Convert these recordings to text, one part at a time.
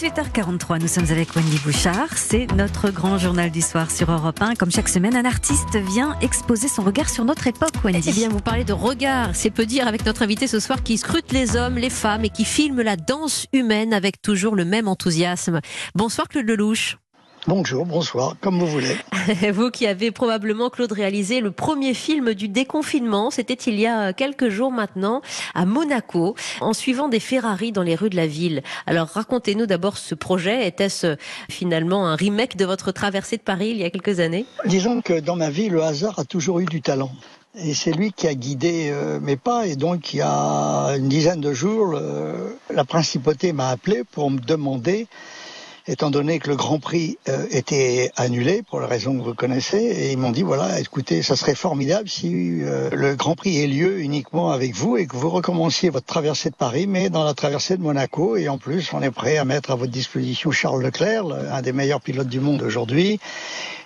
18h43, nous sommes avec Wendy Bouchard. C'est notre grand journal du soir sur Europe 1. Comme chaque semaine, un artiste vient exposer son regard sur notre époque, Wendy. Eh bien, vous parlez de regard, c'est peu dire avec notre invité ce soir qui scrute les hommes, les femmes et qui filme la danse humaine avec toujours le même enthousiasme. Bonsoir Claude Lelouch. Bonjour, bonsoir, comme vous voulez. vous qui avez probablement, Claude, réalisé le premier film du déconfinement, c'était il y a quelques jours maintenant, à Monaco, en suivant des Ferrari dans les rues de la ville. Alors racontez-nous d'abord ce projet. Était-ce finalement un remake de votre traversée de Paris il y a quelques années? Disons que dans ma vie, le hasard a toujours eu du talent. Et c'est lui qui a guidé euh, mes pas. Et donc, il y a une dizaine de jours, la principauté m'a appelé pour me demander étant donné que le Grand Prix euh, était annulé pour la raison que vous connaissez, et ils m'ont dit voilà, écoutez, ça serait formidable si euh, le Grand Prix ait lieu uniquement avec vous et que vous recommenciez votre traversée de Paris, mais dans la traversée de Monaco. Et en plus, on est prêt à mettre à votre disposition Charles Leclerc, un des meilleurs pilotes du monde aujourd'hui,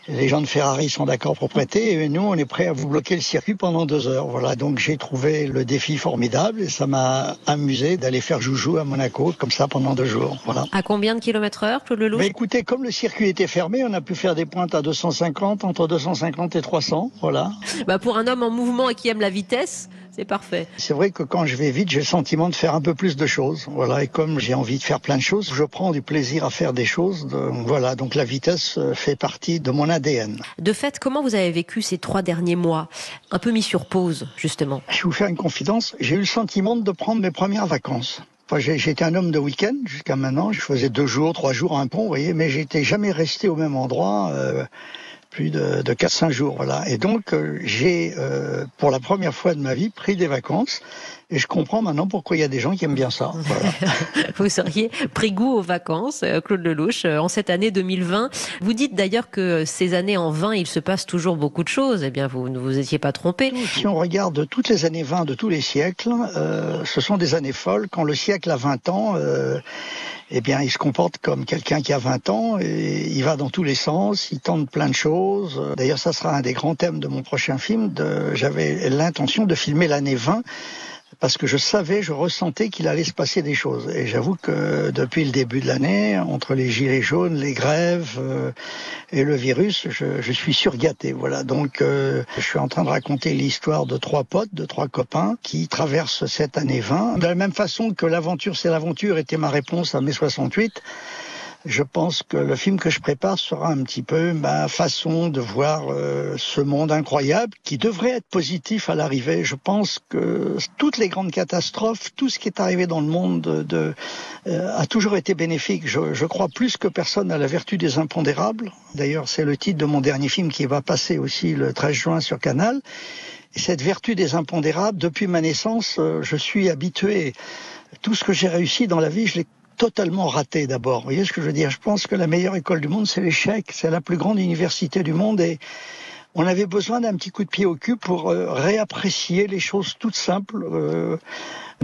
les gens de Ferrari sont d'accord pour prêter et nous, on est prêt à vous bloquer le circuit pendant deux heures. Voilà, donc j'ai trouvé le défi formidable et ça m'a amusé d'aller faire joujou à Monaco comme ça pendant deux jours. Voilà. À combien de kilomètres heure, Claude Lelouch Mais Écoutez, comme le circuit était fermé, on a pu faire des pointes à 250, entre 250 et 300. Voilà. Bah pour un homme en mouvement et qui aime la vitesse, c'est parfait. C'est vrai que quand je vais vite, j'ai le sentiment de faire un peu plus de choses. Voilà, et comme j'ai envie de faire plein de choses, je prends du plaisir à faire des choses. voilà, donc la vitesse euh, fait partie de mon ADN. De fait, comment vous avez vécu ces trois derniers mois Un peu mis sur pause, justement? Je vais vous faire une confidence. J'ai eu le sentiment de prendre mes premières vacances. Enfin, J'étais un homme de week-end jusqu'à maintenant. Je faisais deux jours, trois jours, un pont, vous voyez, mais j'étais jamais resté au même endroit. Euh, plus de, de 4-5 jours. Voilà. Et donc, euh, j'ai, euh, pour la première fois de ma vie, pris des vacances. Et je comprends maintenant pourquoi il y a des gens qui aiment bien ça. vous seriez pris goût aux vacances, euh, Claude Lelouch, en cette année 2020. Vous dites d'ailleurs que ces années en 20, il se passe toujours beaucoup de choses. Eh bien, vous ne vous étiez pas trompé. Si on regarde toutes les années 20 de tous les siècles, euh, ce sont des années folles. Quand le siècle a 20 ans, euh, eh bien, il se comporte comme quelqu'un qui a 20 ans et il va dans tous les sens, il tente plein de choses. D'ailleurs, ça sera un des grands thèmes de mon prochain film. J'avais l'intention de filmer l'année 20 parce que je savais, je ressentais qu'il allait se passer des choses. Et j'avoue que depuis le début de l'année, entre les gilets jaunes, les grèves euh, et le virus, je, je, suis surgâté. Voilà. Donc, euh, je suis en train de raconter l'histoire de trois potes, de trois copains qui traversent cette année 20. De la même façon que l'aventure, c'est l'aventure était ma réponse à mai 68 je pense que le film que je prépare sera un petit peu ma façon de voir euh, ce monde incroyable qui devrait être positif à l'arrivée. Je pense que toutes les grandes catastrophes, tout ce qui est arrivé dans le monde de, euh, a toujours été bénéfique. Je, je, crois plus que personne à la vertu des impondérables. D'ailleurs, c'est le titre de mon dernier film qui va passer aussi le 13 juin sur Canal. Et cette vertu des impondérables, depuis ma naissance, euh, je suis habitué. Tout ce que j'ai réussi dans la vie, je l'ai totalement raté d'abord. Vous voyez ce que je veux dire? Je pense que la meilleure école du monde, c'est l'échec. C'est la plus grande université du monde et on avait besoin d'un petit coup de pied au cul pour euh, réapprécier les choses toutes simples. Euh,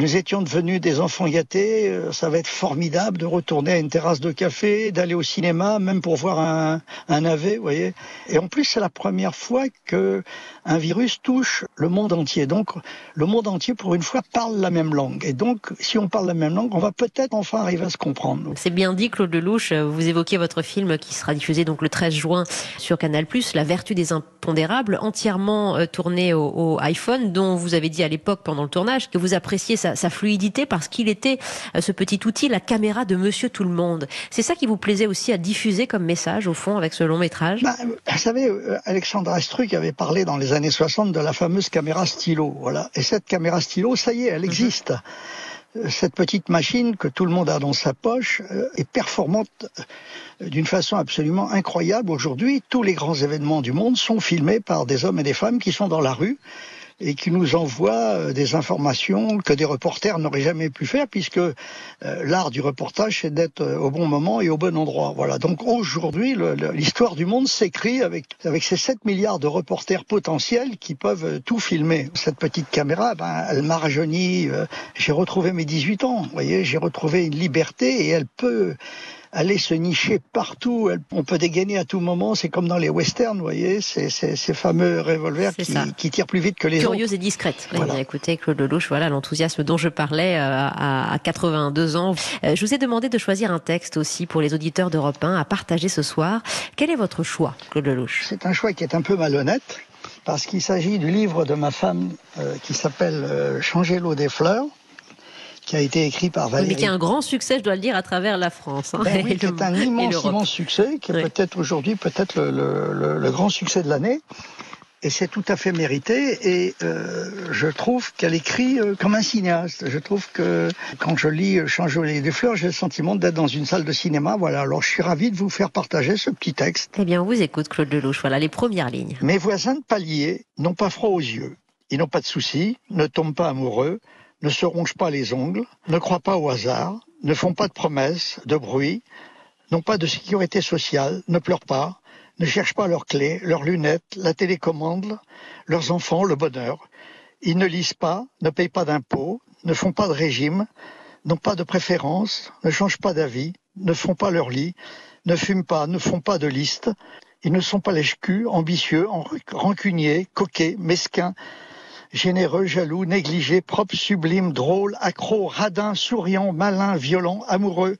nous étions devenus des enfants gâtés. Euh, ça va être formidable de retourner à une terrasse de café, d'aller au cinéma, même pour voir un, un AV, voyez. Et en plus, c'est la première fois que un virus touche le monde entier. Donc, le monde entier, pour une fois, parle la même langue. Et donc, si on parle la même langue, on va peut-être enfin arriver à se comprendre. C'est bien dit, Claude Lelouch. Vous évoquez votre film qui sera diffusé donc le 13 juin sur Canal+, La vertu des impondérables, entièrement euh, tourné au, au iPhone, dont vous avez dit à l'époque pendant le tournage que vous appréciez sa, sa fluidité parce qu'il était euh, ce petit outil, la caméra de Monsieur Tout le Monde. C'est ça qui vous plaisait aussi à diffuser comme message au fond avec ce long métrage? Bah, Vous savez, euh, Alexandre Astruc avait parlé dans les années 60 de la fameuse caméra stylo. Voilà. Et cette caméra stylo, ça y est, elle existe. Euh, cette petite machine que tout le monde a dans sa poche est performante d'une façon absolument incroyable. Aujourd'hui, tous les grands événements du monde sont filmés par des hommes et des femmes qui sont dans la rue et qui nous envoie euh, des informations que des reporters n'auraient jamais pu faire, puisque euh, l'art du reportage, c'est d'être euh, au bon moment et au bon endroit. Voilà. Donc aujourd'hui, l'histoire du monde s'écrit avec, ces 7 milliards de reporters potentiels qui peuvent tout filmer. Cette petite caméra, ben, elle m'a rajeuni. J'ai retrouvé mes 18 ans. Vous voyez, j'ai retrouvé une liberté et elle peut aller se nicher partout. On peut dégainer à tout moment. C'est comme dans les westerns, vous voyez, ces, ces, ces fameux revolvers qui, qui, tirent plus vite que les Curieuse et discrète. Voilà. écoutez, Claude Lelouch, voilà l'enthousiasme dont je parlais euh, à, à 82 ans. Euh, je vous ai demandé de choisir un texte aussi pour les auditeurs d'Europe 1 à partager ce soir. Quel est votre choix, Claude Lelouch? C'est un choix qui est un peu malhonnête parce qu'il s'agit du livre de ma femme euh, qui s'appelle euh, Changer l'eau des fleurs qui a été écrit par Valérie. Mais qui a un grand succès, je dois le dire, à travers la France. Hein, ben oui, qui est un immense, immense succès, qui est peut-être aujourd'hui peut-être le, le, le, grand succès de l'année et c'est tout à fait mérité. Et euh, je trouve qu'elle écrit euh, comme un cinéaste. Je trouve que quand je lis euh, Changer des fleurs, j'ai le sentiment d'être dans une salle de cinéma. Voilà. Alors je suis ravi de vous faire partager ce petit texte. Eh bien, on vous écoute, Claude Lelouch. Voilà les premières lignes. Mes voisins de palier n'ont pas froid aux yeux. Ils n'ont pas de soucis, ne tombent pas amoureux, ne se rongent pas les ongles, ne croient pas au hasard, ne font pas de promesses, de bruit, n'ont pas de sécurité sociale, ne pleurent pas, ne cherchent pas leurs clés, leurs lunettes, la télécommande, leurs enfants, le bonheur. Ils ne lisent pas, ne payent pas d'impôts, ne font pas de régime, n'ont pas de préférence, ne changent pas d'avis, ne font pas leur lit, ne fument pas, ne font pas de liste. Ils ne sont pas lèche ambitieux, rancuniers, coquets, mesquins, généreux, jaloux, négligés, propres, sublimes, drôles, accros, radins, souriants, malins, violents, amoureux,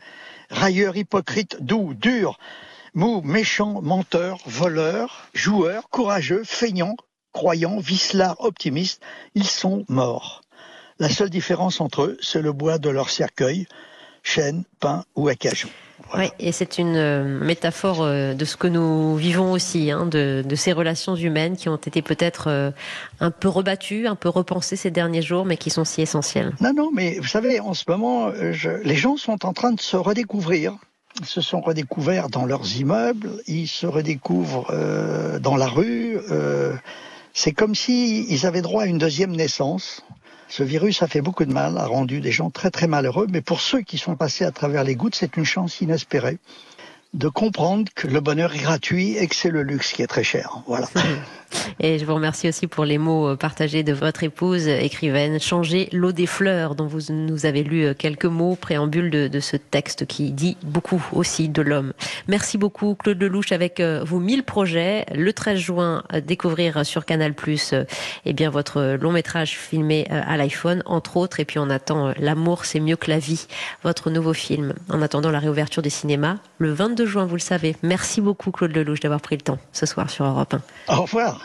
railleurs, hypocrites, doux, durs, Mou, méchant, menteur, voleur, joueur, courageux, feignant, croyant, vicelard, optimiste, ils sont morts. La seule différence entre eux, c'est le bois de leur cercueil, chêne, pin ou acajou. Oui, et c'est une euh, métaphore euh, de ce que nous vivons aussi, hein, de, ces relations humaines qui ont été peut-être euh, un peu rebattues, un peu repensées ces derniers jours, mais qui sont si essentielles. Non, non, mais vous savez, en ce moment, les gens sont en train de se redécouvrir se sont redécouverts dans leurs immeubles, ils se redécouvrent euh, dans la rue. Euh, c'est comme si ils avaient droit à une deuxième naissance. Ce virus a fait beaucoup de mal, a rendu des gens très très malheureux, mais pour ceux qui sont passés à travers les gouttes, c'est une chance inespérée de comprendre que le bonheur est gratuit et que c'est le luxe qui est très cher. Voilà. Et je vous remercie aussi pour les mots euh, partagés de votre épouse, écrivaine. Changer l'eau des fleurs, dont vous nous avez lu euh, quelques mots, préambule de, ce texte qui dit beaucoup aussi de l'homme. Merci beaucoup, Claude Lelouch, avec euh, vos mille projets. Le 13 juin, découvrir sur Canal Plus eh votre long métrage filmé à l'iPhone, entre autres. Et puis on attend L'amour, c'est mieux que la vie, votre nouveau film. En attendant la réouverture des cinémas, le 22 juin, vous le savez. Merci beaucoup, Claude Lelouch, d'avoir pris le temps ce soir sur Europe 1. Au revoir.